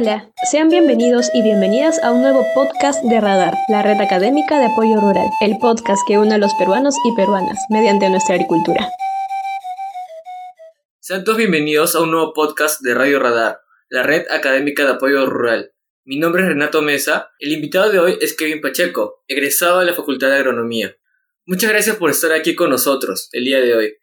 Hola, sean bienvenidos y bienvenidas a un nuevo podcast de Radar, la red académica de apoyo rural, el podcast que une a los peruanos y peruanas mediante nuestra agricultura. Sean todos bienvenidos a un nuevo podcast de Radio Radar, la red académica de apoyo rural. Mi nombre es Renato Mesa, el invitado de hoy es Kevin Pacheco, egresado de la Facultad de Agronomía. Muchas gracias por estar aquí con nosotros el día de hoy.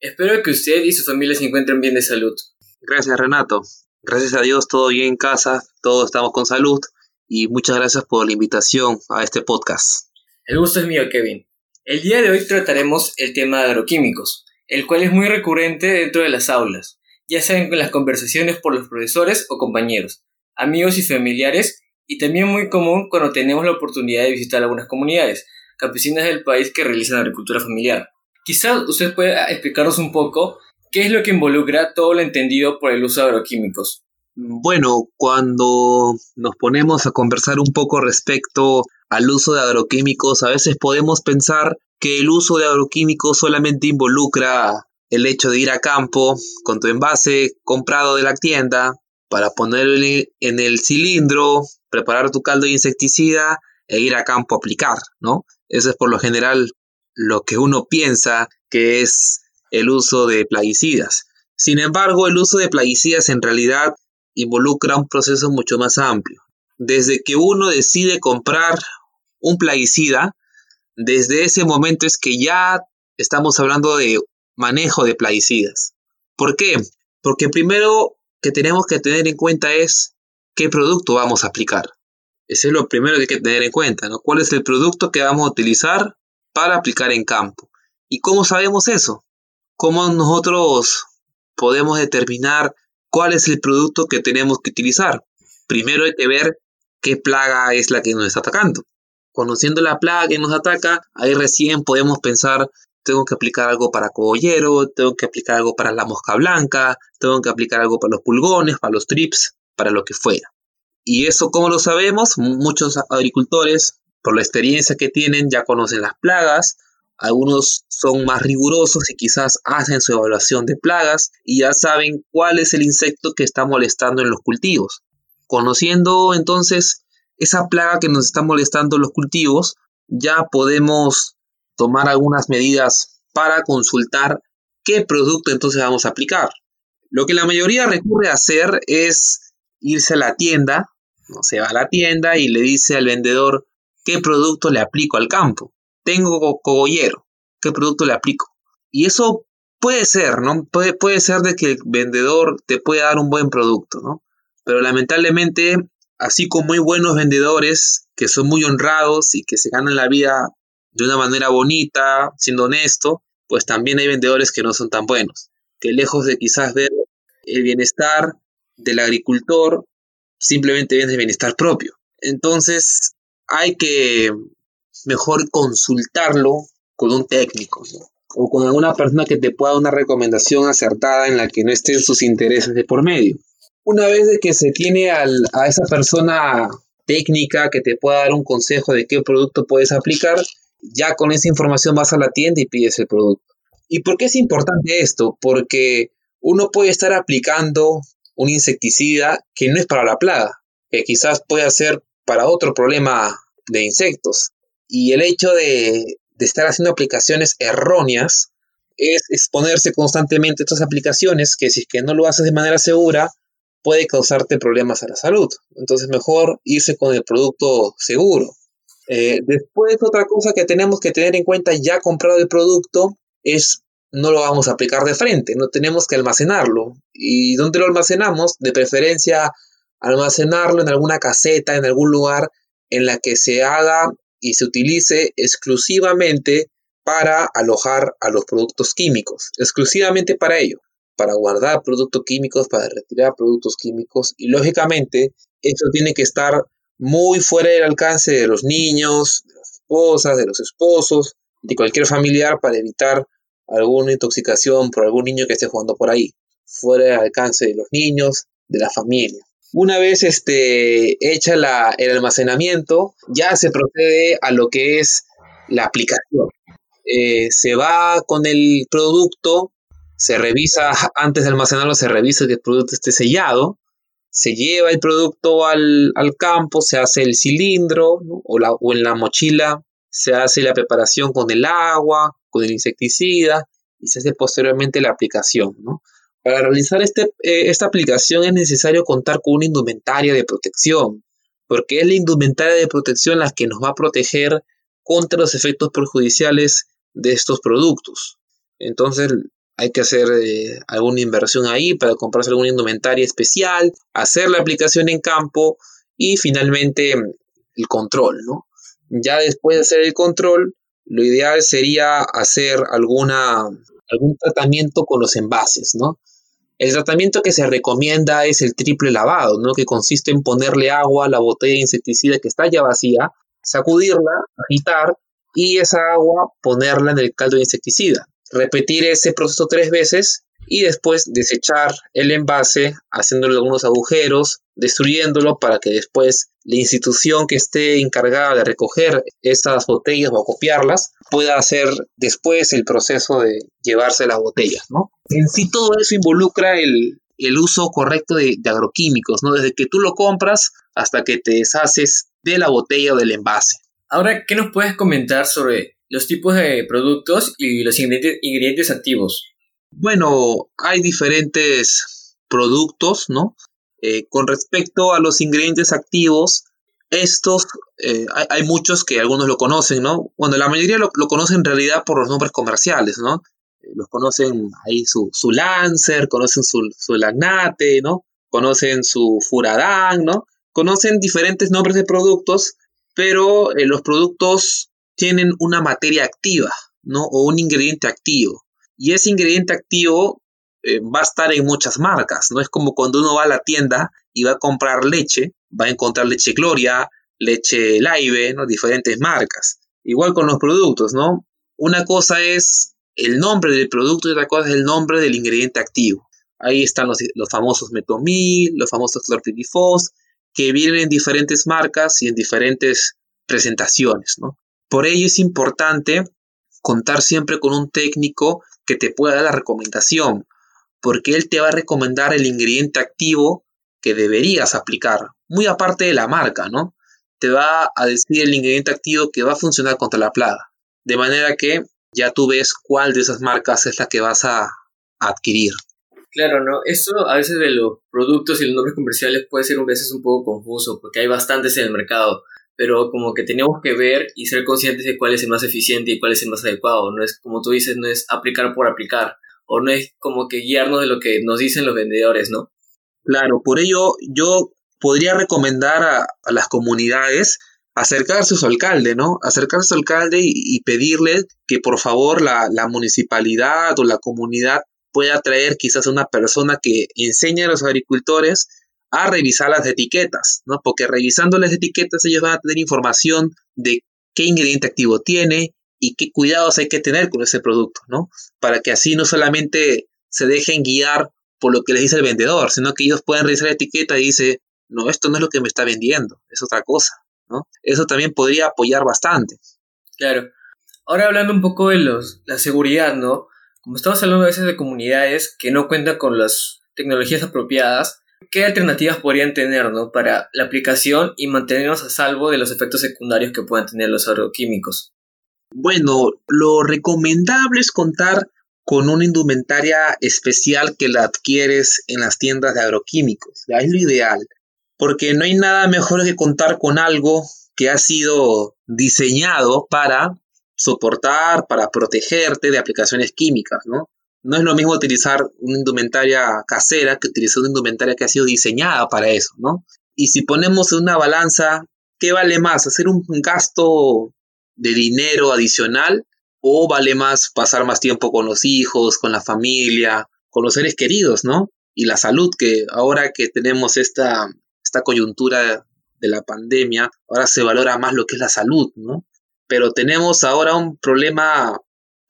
Espero que usted y su familia se encuentren bien de salud. Gracias Renato. Gracias a Dios todo bien en casa, todos estamos con salud y muchas gracias por la invitación a este podcast. El gusto es mío, Kevin. El día de hoy trataremos el tema de agroquímicos, el cual es muy recurrente dentro de las aulas, ya sea en las conversaciones por los profesores o compañeros, amigos y familiares, y también muy común cuando tenemos la oportunidad de visitar algunas comunidades campesinas del país que realizan agricultura familiar. Quizás usted pueda explicarnos un poco ¿Qué es lo que involucra todo lo entendido por el uso de agroquímicos? Bueno, cuando nos ponemos a conversar un poco respecto al uso de agroquímicos, a veces podemos pensar que el uso de agroquímicos solamente involucra el hecho de ir a campo con tu envase comprado de la tienda para ponerlo en el cilindro, preparar tu caldo de insecticida e ir a campo a aplicar, ¿no? Eso es por lo general lo que uno piensa que es el uso de plaguicidas. Sin embargo, el uso de plaguicidas en realidad involucra un proceso mucho más amplio. Desde que uno decide comprar un plaguicida, desde ese momento es que ya estamos hablando de manejo de plaguicidas. ¿Por qué? Porque primero que tenemos que tener en cuenta es qué producto vamos a aplicar. Ese es lo primero que hay que tener en cuenta. ¿Cuál es el producto que vamos a utilizar para aplicar en campo? ¿Y cómo sabemos eso? ¿Cómo nosotros podemos determinar cuál es el producto que tenemos que utilizar? Primero hay que ver qué plaga es la que nos está atacando. Conociendo la plaga que nos ataca, ahí recién podemos pensar, tengo que aplicar algo para cogollero, tengo que aplicar algo para la mosca blanca, tengo que aplicar algo para los pulgones, para los trips, para lo que fuera. Y eso, ¿cómo lo sabemos? Muchos agricultores, por la experiencia que tienen, ya conocen las plagas, algunos son más rigurosos y quizás hacen su evaluación de plagas y ya saben cuál es el insecto que está molestando en los cultivos. Conociendo entonces esa plaga que nos está molestando los cultivos, ya podemos tomar algunas medidas para consultar qué producto entonces vamos a aplicar. Lo que la mayoría recurre a hacer es irse a la tienda, se va a la tienda y le dice al vendedor qué producto le aplico al campo tengo cogollero, ¿qué producto le aplico? Y eso puede ser, ¿no? Puede, puede ser de que el vendedor te pueda dar un buen producto, ¿no? Pero lamentablemente, así como hay buenos vendedores que son muy honrados y que se ganan la vida de una manera bonita, siendo honesto, pues también hay vendedores que no son tan buenos, que lejos de quizás ver el bienestar del agricultor, simplemente ven el bienestar propio. Entonces, hay que mejor consultarlo con un técnico o con alguna persona que te pueda dar una recomendación acertada en la que no estén sus intereses de por medio. Una vez que se tiene a esa persona técnica que te pueda dar un consejo de qué producto puedes aplicar, ya con esa información vas a la tienda y pides el producto. ¿Y por qué es importante esto? Porque uno puede estar aplicando un insecticida que no es para la plaga, que quizás puede ser para otro problema de insectos. Y el hecho de, estar haciendo aplicaciones erróneas es exponerse constantemente a estas aplicaciones que si es que no lo haces de manera segura puede causarte problemas a la salud. Entonces mejor irse con el producto seguro. Eh, después otra cosa que tenemos que tener en cuenta ya comprado el producto es no lo vamos a aplicar de frente, no tenemos que almacenarlo. ¿Y dónde lo almacenamos? De preferencia almacenarlo en alguna caseta, en algún lugar en la que se haga y se utilice exclusivamente para alojar a los productos químicos, exclusivamente para ello, para guardar productos químicos, para retirar productos químicos y lógicamente eso tiene que estar muy fuera del alcance de los niños, de las esposas, de los esposos, de cualquier familiar para evitar alguna intoxicación por algún niño que esté jugando por ahí, fuera del alcance de los niños, de la familia. Una vez este, hecha el almacenamiento, ya se procede a lo que es la aplicación. Eh, se va con el producto, se revisa, antes de almacenarlo, se revisa que el producto esté sellado, se lleva el producto al, campo, se hace el cilindro o, la, o en la mochila se hace la preparación con el agua, con el insecticida y se hace posteriormente la aplicación. Para realizar este, eh, esta aplicación es necesario contar con una indumentaria de protección, porque es la indumentaria de protección la que nos va a proteger contra los efectos perjudiciales de estos productos. Entonces hay que hacer eh, alguna inversión ahí para comprarse alguna indumentaria especial, hacer la aplicación en campo y finalmente el control, ¿no? Ya después de hacer el control, lo ideal sería hacer alguna, algún tratamiento con los envases, ¿no? El tratamiento que se recomienda es el triple lavado, ¿no? Que consiste en ponerle agua a la botella de insecticida que está ya vacía, sacudirla, agitar y esa agua ponerla en el caldo de insecticida. Repetir ese proceso tres veces y después desechar el envase haciéndole algunos agujeros, destruyéndolo para que después la institución que esté encargada de recoger estas botellas o copiarlas pueda hacer después el proceso de llevarse las botellas, ¿no? En sí todo eso involucra el, uso correcto de, de, agroquímicos, ¿no? Desde que tú lo compras hasta que te deshaces de la botella o del envase. Ahora, ¿qué nos puedes comentar sobre los tipos de productos y los ingredientes activos? Bueno, hay diferentes productos, ¿no? Eh, con respecto a los ingredientes activos, estos, eh, hay, muchos que algunos lo conocen, ¿no? Bueno, la mayoría lo, conocen en realidad por los nombres comerciales, ¿no? Eh, los conocen ahí su, su Lancer, conocen su, su Lagnate, ¿no? Conocen su Furadán, ¿no? Conocen diferentes nombres de productos, pero los productos tienen una materia activa, ¿no? O un ingrediente activo. Y ese ingrediente activo eh, va a estar en muchas marcas, ¿no? Es como cuando uno va a la tienda y va a comprar leche, va a encontrar leche Gloria, leche Laive, ¿no? Diferentes marcas. Igual con los productos, ¿no? Una cosa es el nombre del producto y otra cosa es el nombre del ingrediente activo. Ahí están los, famosos metomil, los famosos clorpirifos, que vienen en diferentes marcas y en diferentes presentaciones, ¿no? Por ello es importante contar siempre con un técnico que te pueda dar la recomendación, porque él te va a recomendar el ingrediente activo que deberías aplicar, muy aparte de la marca, ¿no? Te va a decir el ingrediente activo que va a funcionar contra la plaga, de manera que ya tú ves cuál de esas marcas es la que vas a adquirir. Claro, ¿no? Eso a veces de los productos y los nombres comerciales puede ser veces un poco confuso, porque hay bastantes en el mercado, pero como que tenemos que ver y ser conscientes de cuál es el más eficiente y cuál es el más adecuado, no es como tú dices, no es aplicar por aplicar, o no es como que guiarnos de lo que nos dicen los vendedores, ¿no? Claro, por ello yo podría recomendar a, las comunidades acercarse a su alcalde, ¿no? Acercarse a su alcalde y, pedirle que por favor la, la, municipalidad o la comunidad pueda traer quizás una persona que enseñe a los agricultores a revisar las etiquetas, ¿no? Porque revisando las etiquetas ellos van a tener información de qué ingrediente activo tiene, y qué cuidados hay que tener con ese producto, ¿no? Para que así no solamente se dejen guiar por lo que les dice el vendedor, sino que ellos puedan revisar la etiqueta y dice, no, esto no es lo que me está vendiendo, es otra cosa, ¿no? Eso también podría apoyar bastante. Claro. Ahora hablando un poco de los, la seguridad, ¿no? Como estamos hablando a veces de comunidades que no cuentan con las tecnologías apropiadas, ¿qué alternativas podrían tener, ¿no? Para la aplicación y mantenernos a salvo de los efectos secundarios que puedan tener los agroquímicos. Bueno, lo recomendable es contar con una indumentaria especial que la adquieres en las tiendas de agroquímicos. Es lo ideal, porque no hay nada mejor que contar con algo que ha sido diseñado para soportar, para protegerte de aplicaciones químicas, ¿no? No es lo mismo utilizar una indumentaria casera que utilizar una indumentaria que ha sido diseñada para eso, ¿no? Y si ponemos en una balanza, ¿qué vale más? ¿Hacer un gasto de dinero adicional o vale más pasar más tiempo con los hijos, con la familia, con los seres queridos, ¿no? Y la salud, que ahora que tenemos esta, esta coyuntura de la pandemia, ahora se valora más lo que es la salud, ¿no? Pero tenemos ahora un problema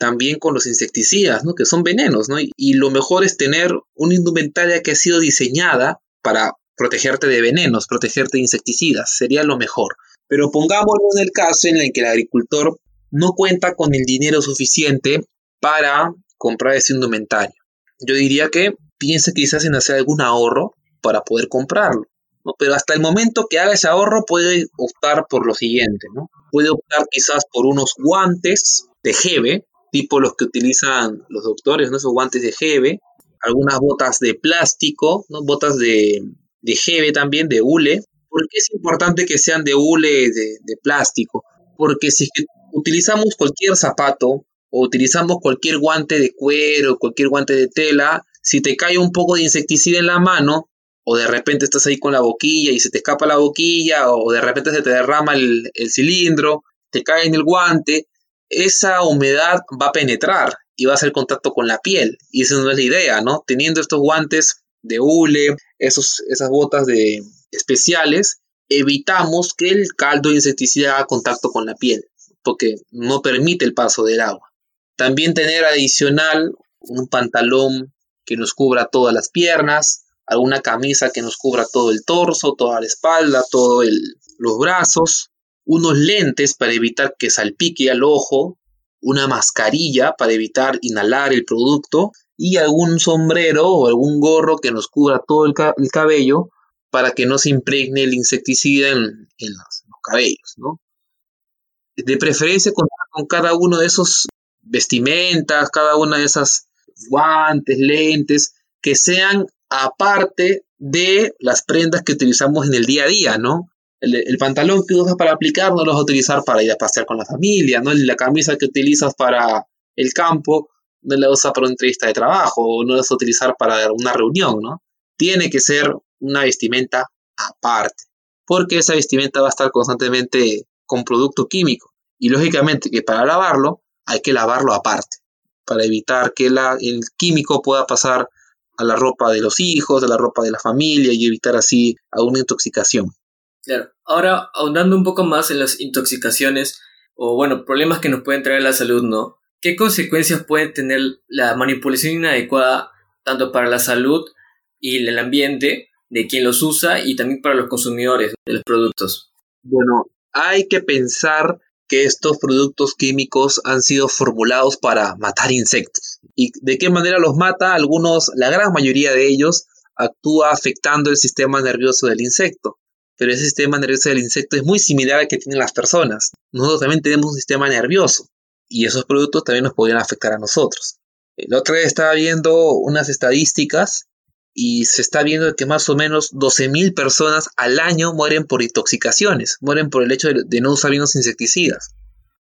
también con los insecticidas, ¿no? Que son venenos, ¿no? Y, lo mejor es tener una indumentaria que ha sido diseñada para protegerte de venenos, protegerte de insecticidas, sería lo mejor. Pero pongámonos en el caso en el que el agricultor no cuenta con el dinero suficiente para comprar ese indumentario. Yo diría que piense quizás en hacer algún ahorro para poder comprarlo. ¿no? Pero hasta el momento que haga ese ahorro puede optar por lo siguiente, ¿no? Puede optar quizás por unos guantes de jeve, tipo los que utilizan los doctores, ¿no? Esos guantes de jeve, algunas botas de plástico, ¿no? Botas de, de jeve también, de hule. ¿Por qué es importante que sean de hule de, plástico? Porque si utilizamos cualquier zapato o utilizamos cualquier guante de cuero, cualquier guante de tela, si te cae un poco de insecticida en la mano, o de repente estás ahí con la boquilla y se te escapa la boquilla, o de repente se te derrama el cilindro, te cae en el guante, esa humedad va a penetrar y va a hacer contacto con la piel. Y esa no es la idea, ¿no? Teniendo estos guantes de hule, esos, esas botas de especiales, evitamos que el caldo de insecticida haga contacto con la piel, porque no permite el paso del agua. También tener adicional un pantalón que nos cubra todas las piernas, alguna camisa que nos cubra todo el torso, toda la espalda, todos los brazos, unos lentes para evitar que salpique al ojo, una mascarilla para evitar inhalar el producto y algún sombrero o algún gorro que nos cubra todo el, cabello para que no se impregne el insecticida en, los, cabellos, ¿no? De preferencia contar con cada uno de esos vestimentas, cada una de esas guantes, lentes, que sean aparte de las prendas que utilizamos en el día a día, ¿no? El, pantalón que usas para aplicar no lo vas a utilizar para ir a pasear con la familia, ¿no? La camisa que utilizas para el campo no la usas para una entrevista de trabajo o no la vas a utilizar para una reunión, ¿no? Tiene que ser una vestimenta aparte, porque esa vestimenta va a estar constantemente con producto químico y lógicamente que para lavarlo hay que lavarlo aparte para evitar que la, el químico pueda pasar a la ropa de los hijos, a la ropa de la familia y evitar así alguna intoxicación. Claro. Ahora, ahondando un poco más en las intoxicaciones o, bueno, problemas que nos pueden traer la salud, ¿no? ¿Qué consecuencias puede tener la manipulación inadecuada tanto para la salud y el ambiente de quien los usa y también para los consumidores de los productos? Bueno, hay que pensar que estos productos químicos han sido formulados para matar insectos. ¿Y de qué manera los mata? Algunos, la gran mayoría de ellos, actúa afectando el sistema nervioso del insecto. Pero ese sistema nervioso del insecto es muy similar al que tienen las personas. Nosotros también tenemos un sistema nervioso y esos productos también nos podrían afectar a nosotros. El otro día estaba viendo unas estadísticas y se está viendo que más o menos 12.000 personas al año mueren por intoxicaciones, mueren por el hecho de, no usar bien los insecticidas.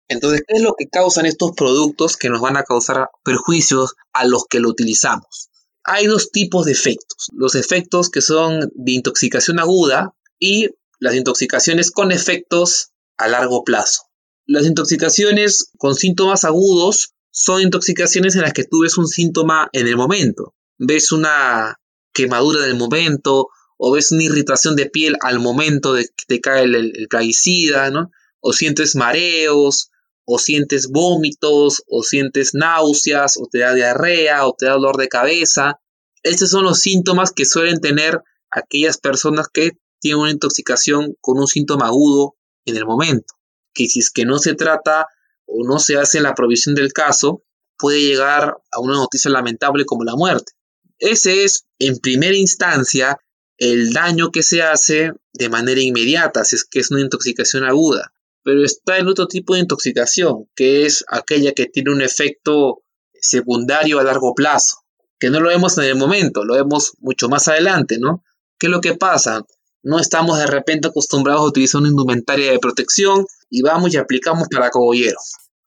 Entonces, ¿qué es lo que causan estos productos que nos van a causar perjuicios a los que lo utilizamos? Hay dos tipos de efectos. Los efectos que son de intoxicación aguda y las intoxicaciones con efectos a largo plazo. Las intoxicaciones con síntomas agudos son intoxicaciones en las que tú ves un síntoma en el momento. Ves una quemadura del momento, o ves una irritación de piel al momento de que te cae el, el plaguicida, ¿no? O sientes mareos, o sientes vómitos, o sientes náuseas, o te da diarrea, o te da dolor de cabeza. Estos son los síntomas que suelen tener aquellas personas que tienen una intoxicación con un síntoma agudo en el momento. Que si es que no se trata o no se hace la provisión del caso, puede llegar a una noticia lamentable como la muerte. Ese es, en primera instancia, el daño que se hace de manera inmediata, si es que es una intoxicación aguda. Pero está el otro tipo de intoxicación, que es aquella que tiene un efecto secundario a largo plazo, que no lo vemos en el momento, lo vemos mucho más adelante, ¿no? ¿Qué es lo que pasa? No estamos de repente acostumbrados a utilizar una indumentaria de protección y vamos y aplicamos para cogollero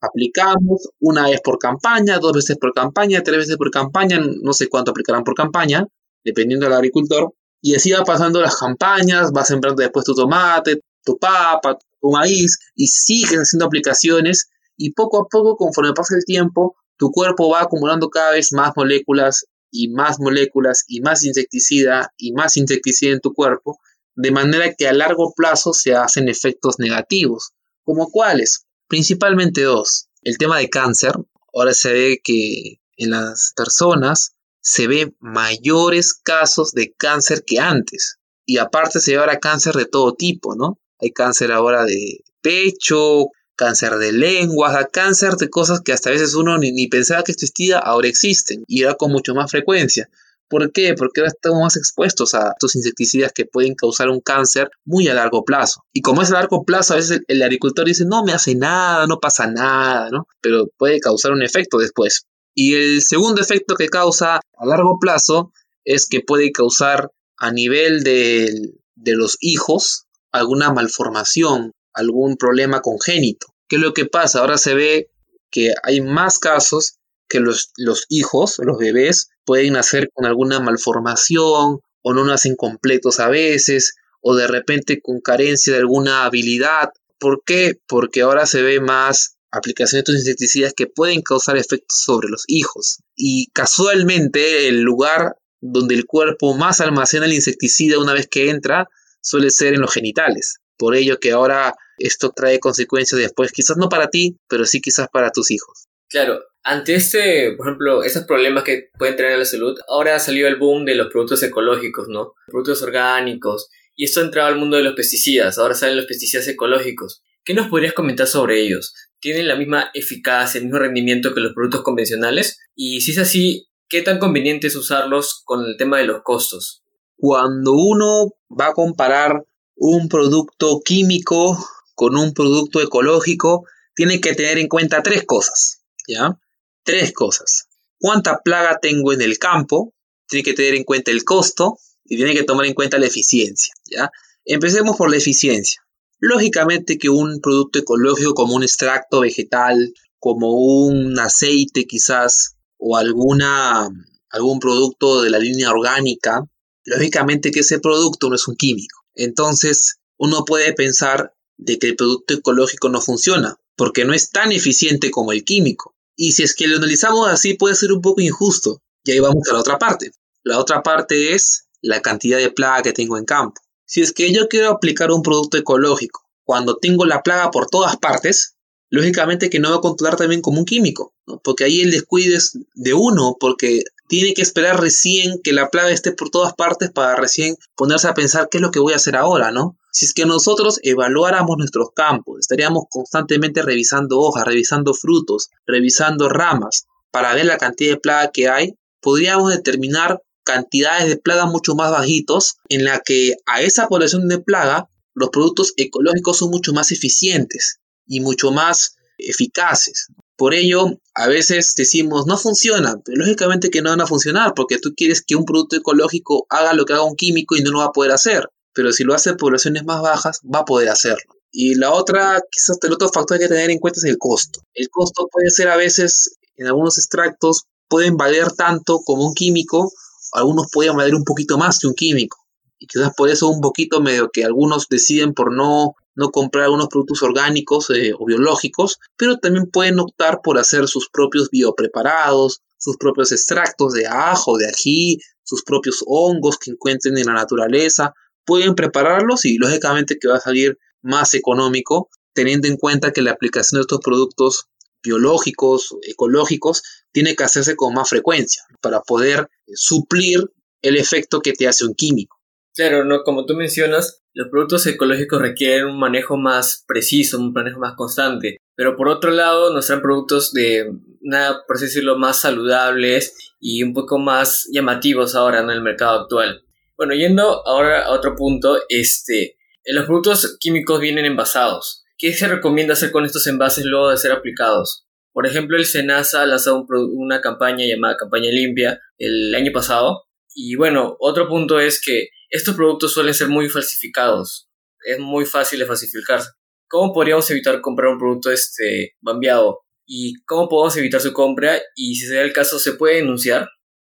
aplicamos una vez por campaña, dos veces por campaña, tres veces por campaña, no sé cuánto aplicarán por campaña, dependiendo del agricultor. Y así va pasando las campañas, va sembrando después tu tomate, tu papa, tu maíz, y sigues haciendo aplicaciones. Y poco a poco, conforme pasa el tiempo, tu cuerpo va acumulando cada vez más moléculas y más moléculas y más insecticida y más insecticida en tu cuerpo, de manera que a largo plazo se hacen efectos negativos. ¿Como cuáles? Principalmente dos. El tema de cáncer. Ahora se ve que en las personas se ven mayores casos de cáncer que antes. Y aparte se ve ahora cáncer de todo tipo, ¿no? Hay cáncer ahora de pecho, cáncer de lengua, cáncer de cosas que hasta a veces uno ni, ni pensaba que existía, ahora existen y ahora con mucho más frecuencia. ¿Por qué? Porque ahora estamos más expuestos a estos insecticidas que pueden causar un cáncer muy a largo plazo. Y como es a largo plazo, a veces el, agricultor dice, no me hace nada, no pasa nada, ¿no? Pero puede causar un efecto después. Y el segundo efecto que causa a largo plazo es que puede causar a nivel de, de los hijos alguna malformación, algún problema congénito. ¿Qué es lo que pasa? Ahora se ve que hay más casos que los, los hijos, los bebés, pueden nacer con alguna malformación o no nacen completos a veces o de repente con carencia de alguna habilidad. ¿Por qué? Porque ahora se ve más aplicaciones de estos insecticidas que pueden causar efectos sobre los hijos. Y casualmente el lugar donde el cuerpo más almacena el insecticida una vez que entra suele ser en los genitales. Por ello que ahora esto trae consecuencias después, quizás no para ti, pero sí quizás para tus hijos. Claro, ante este, por ejemplo, esos problemas que pueden tener la salud, ahora ha salido el boom de los productos ecológicos, ¿no? Productos orgánicos, y esto ha entrado al mundo de los pesticidas, ahora salen los pesticidas ecológicos. ¿Qué nos podrías comentar sobre ellos? ¿Tienen la misma eficacia, el mismo rendimiento que los productos convencionales? Y si es así, ¿qué tan conveniente es usarlos con el tema de los costos? Cuando uno va a comparar un producto químico con un producto ecológico, tiene que tener en cuenta tres cosas, ¿ya? Tres cosas. ¿Cuánta plaga tengo en el campo? Tiene que tener en cuenta el costo y tiene que tomar en cuenta la eficiencia, ¿ya? Empecemos por la eficiencia. Lógicamente que un producto ecológico como un extracto vegetal, como un aceite quizás, o alguna, algún producto de la línea orgánica, lógicamente que ese producto no es un químico. Entonces, uno puede pensar de que el producto ecológico no funciona, porque no es tan eficiente como el químico. Y si es que lo analizamos así, puede ser un poco injusto. Y ahí vamos a la otra parte. La otra parte es la cantidad de plaga que tengo en campo. Si es que yo quiero aplicar un producto ecológico cuando tengo la plaga por todas partes, lógicamente que no va a controlar también como un químico, porque ahí el descuido es de uno, porque tiene que esperar recién que la plaga esté por todas partes para recién ponerse a pensar qué es lo que voy a hacer ahora, ¿no? Si es que nosotros evaluáramos nuestros campos, estaríamos constantemente revisando hojas, revisando frutos, revisando ramas, para ver la cantidad de plaga que hay, podríamos determinar cantidades de plaga mucho más bajitos en la que a esa población de plaga los productos ecológicos son mucho más eficientes y mucho más eficaces. Por ello, a veces decimos, no funciona, pero lógicamente que no van a funcionar, porque tú quieres que un producto ecológico haga lo que haga un químico y no lo va a poder hacer. Pero si lo hace en poblaciones más bajas, va a poder hacerlo. Y la otra, quizás el otro factor que hay que tener en cuenta es el costo. El costo puede ser a veces, en algunos extractos, pueden valer tanto como un químico, algunos pueden valer un poquito más que un químico. Y quizás por eso un poquito medio que algunos deciden por no no comprar algunos productos orgánicos eh, o biológicos, pero también pueden optar por hacer sus propios biopreparados, sus propios extractos de ajo, de ají, sus propios hongos que encuentren en la naturaleza. Pueden prepararlos y lógicamente que va a salir más económico, teniendo en cuenta que la aplicación de estos productos biológicos, ecológicos, tiene que hacerse con más frecuencia para poder eh, suplir el efecto que te hace un químico. Claro, no, como tú mencionas, los productos ecológicos requieren un manejo más preciso, un manejo más constante. Pero por otro lado, nos traen productos de, nada, por así decirlo, más saludables y un poco más llamativos ahora en el mercado actual. Bueno, yendo ahora a otro punto, este, los productos químicos vienen envasados. ¿Qué se recomienda hacer con estos envases luego de ser aplicados? Por ejemplo, el Senasa ha lanzado una campaña llamada Campaña Limpia el año pasado. Y bueno, otro punto es que estos productos suelen ser muy falsificados. Es muy fácil de falsificar. ¿Cómo podríamos evitar comprar un producto este bambeado? ¿Y cómo podemos evitar su compra? Y si se da el caso, ¿se puede denunciar?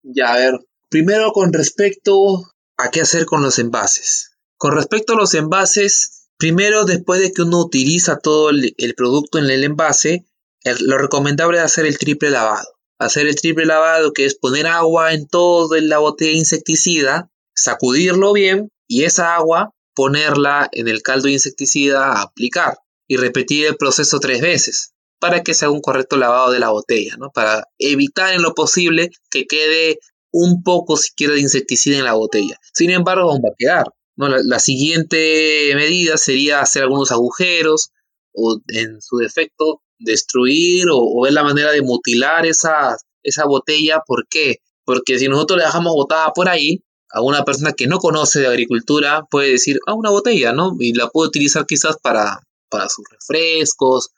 Ya, a ver. Primero con respecto a qué hacer con los envases. Con respecto a los envases, primero después de que uno utiliza todo el, producto en el envase, lo recomendable es hacer el triple lavado. Hacer el triple lavado que es poner agua en toda la botella insecticida sacudirlo bien y esa agua ponerla en el caldo insecticida a aplicar y repetir el proceso tres veces para que se haga un correcto lavado de la botella, ¿no? Para evitar en lo posible que quede un poco siquiera de insecticida en la botella. Sin embargo, va a quedar. ¿no? La, siguiente medida sería hacer algunos agujeros o en su defecto destruir o, ver la manera de mutilar esa, esa botella. ¿Por qué? Porque si nosotros la dejamos botada por ahí, a una persona que no conoce de agricultura puede decir, ah, una botella, ¿no? Y la puede utilizar quizás para, para sus refrescos,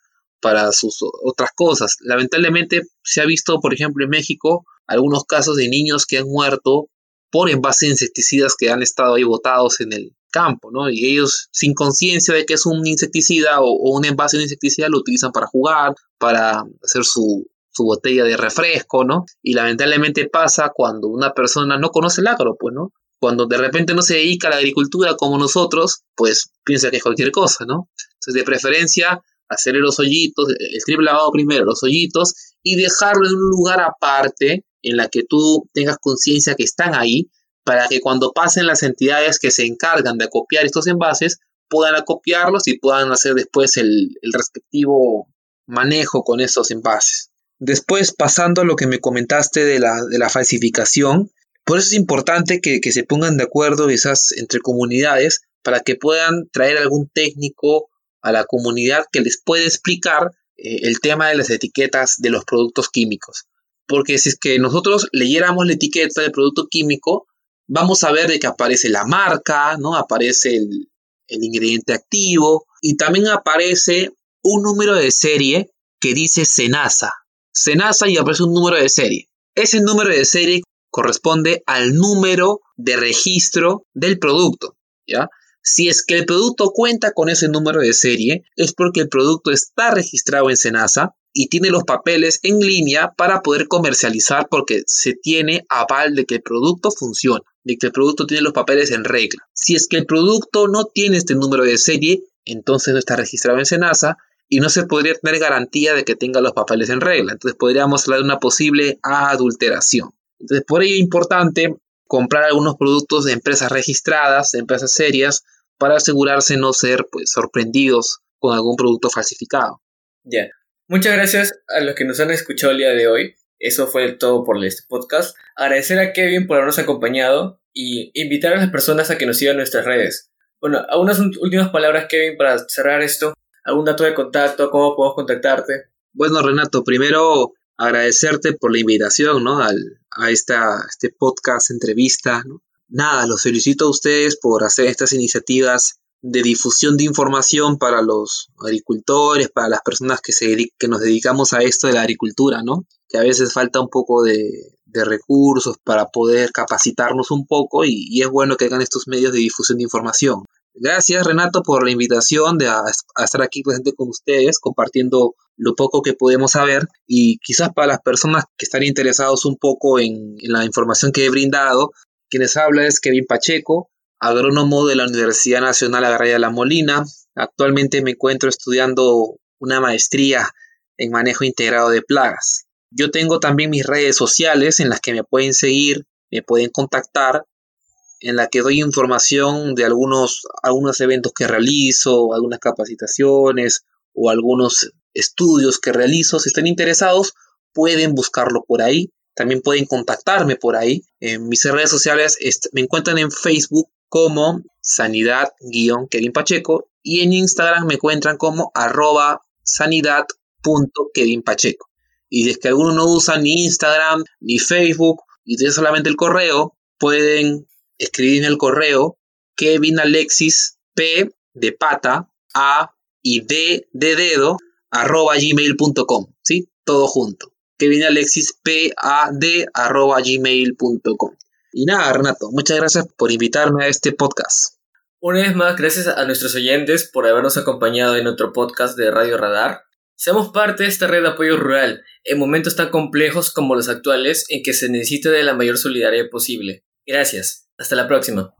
para sus otras cosas. Lamentablemente se ha visto, por ejemplo, en México, algunos casos de niños que han muerto por envases de insecticidas que han estado ahí botados en el campo, ¿no? Y ellos, sin conciencia de que es un insecticida o, o, un envase de insecticida, lo utilizan para jugar, para hacer su, su botella de refresco, ¿no? Y lamentablemente pasa cuando una persona no conoce el agro, pues, ¿no? Cuando de repente no se dedica a la agricultura como nosotros, pues piensa que es cualquier cosa, ¿no? Entonces, de preferencia, hacerle los hoyitos, el triple lavado primero, los hoyitos, y dejarlo en un lugar aparte en la que tú tengas conciencia que están ahí, para que cuando pasen las entidades que se encargan de acopiar estos envases, puedan acopiarlos y puedan hacer después el, el respectivo manejo con esos envases. Después, pasando a lo que me comentaste de la, de la falsificación, por eso es importante que, que, se pongan de acuerdo esas entre comunidades para que puedan traer algún técnico a la comunidad que les pueda explicar eh, el tema de las etiquetas de los productos químicos. Porque si es que nosotros leyéramos la etiqueta del producto químico, vamos a ver de que aparece la marca, ¿no? Aparece el, el ingrediente activo y también aparece un número de serie que dice Senasa, Senasa y aparece un número de serie. Ese número de serie corresponde al número de registro del producto, ¿ya? Si es que el producto cuenta con ese número de serie, es porque el producto está registrado en Senasa y tiene los papeles en línea para poder comercializar porque se tiene aval de que el producto funciona, de que el producto tiene los papeles en regla. Si es que el producto no tiene este número de serie, entonces no está registrado en Senasa y no se podría tener garantía de que tenga los papeles en regla. Entonces podríamos hablar de una posible adulteración. Entonces por ello es importante comprar algunos productos de empresas registradas, de empresas serias, para asegurarse no ser pues, sorprendidos con algún producto falsificado. Ya. Muchas gracias a los que nos han escuchado el día de hoy. Eso fue todo por este podcast. Agradecer a Kevin por habernos acompañado y invitar a las personas a que nos sigan en nuestras redes. Bueno, unas últimas palabras, Kevin, para cerrar esto algún dato de contacto, cómo podemos contactarte. Bueno, Renato, primero agradecerte por la invitación, ¿no? Al, a esta, este podcast, entrevista, ¿no? Nada, los felicito a ustedes por hacer estas iniciativas de difusión de información para los agricultores, para las personas que, se, que nos dedicamos a esto de la agricultura, ¿no? Que a veces falta un poco de, de recursos para poder capacitarnos un poco y, y, es bueno que hagan estos medios de difusión de información. Gracias Renato por la invitación de a, estar aquí presente con ustedes, compartiendo lo poco que podemos saber y quizás para las personas que están interesados un poco en la información que he brindado, quienes habla es Kevin Pacheco, agrónomo de la Universidad Nacional Agraria de La Molina. Actualmente me encuentro estudiando una maestría en manejo integrado de plagas. Yo tengo también mis redes sociales en las que me pueden seguir, me pueden contactar en la que doy información de algunos, algunos eventos que realizo, algunas capacitaciones o algunos estudios que realizo. Si están interesados, pueden buscarlo por ahí. También pueden contactarme por ahí. En mis redes sociales me encuentran en Facebook como sanidad-kevin Pacheco y en Instagram me encuentran como arroba sanidad.kevin Pacheco. Y si es que alguno no usa ni Instagram ni Facebook y tiene solamente el correo, pueden escribí en el correo Kevin Alexis P de pata A y D de dedo arroba gmail.com, ¿sí? Todo junto. Kevin Alexis P A D arroba gmail.com. Y nada, Renato, muchas gracias por invitarme a este podcast. Una vez más, gracias a nuestros oyentes por habernos acompañado en otro podcast de Radio Radar. Seamos parte de esta red de apoyo rural en momentos tan complejos como los actuales en que se necesita de la mayor solidaridad posible. Gracias. Hasta la próxima.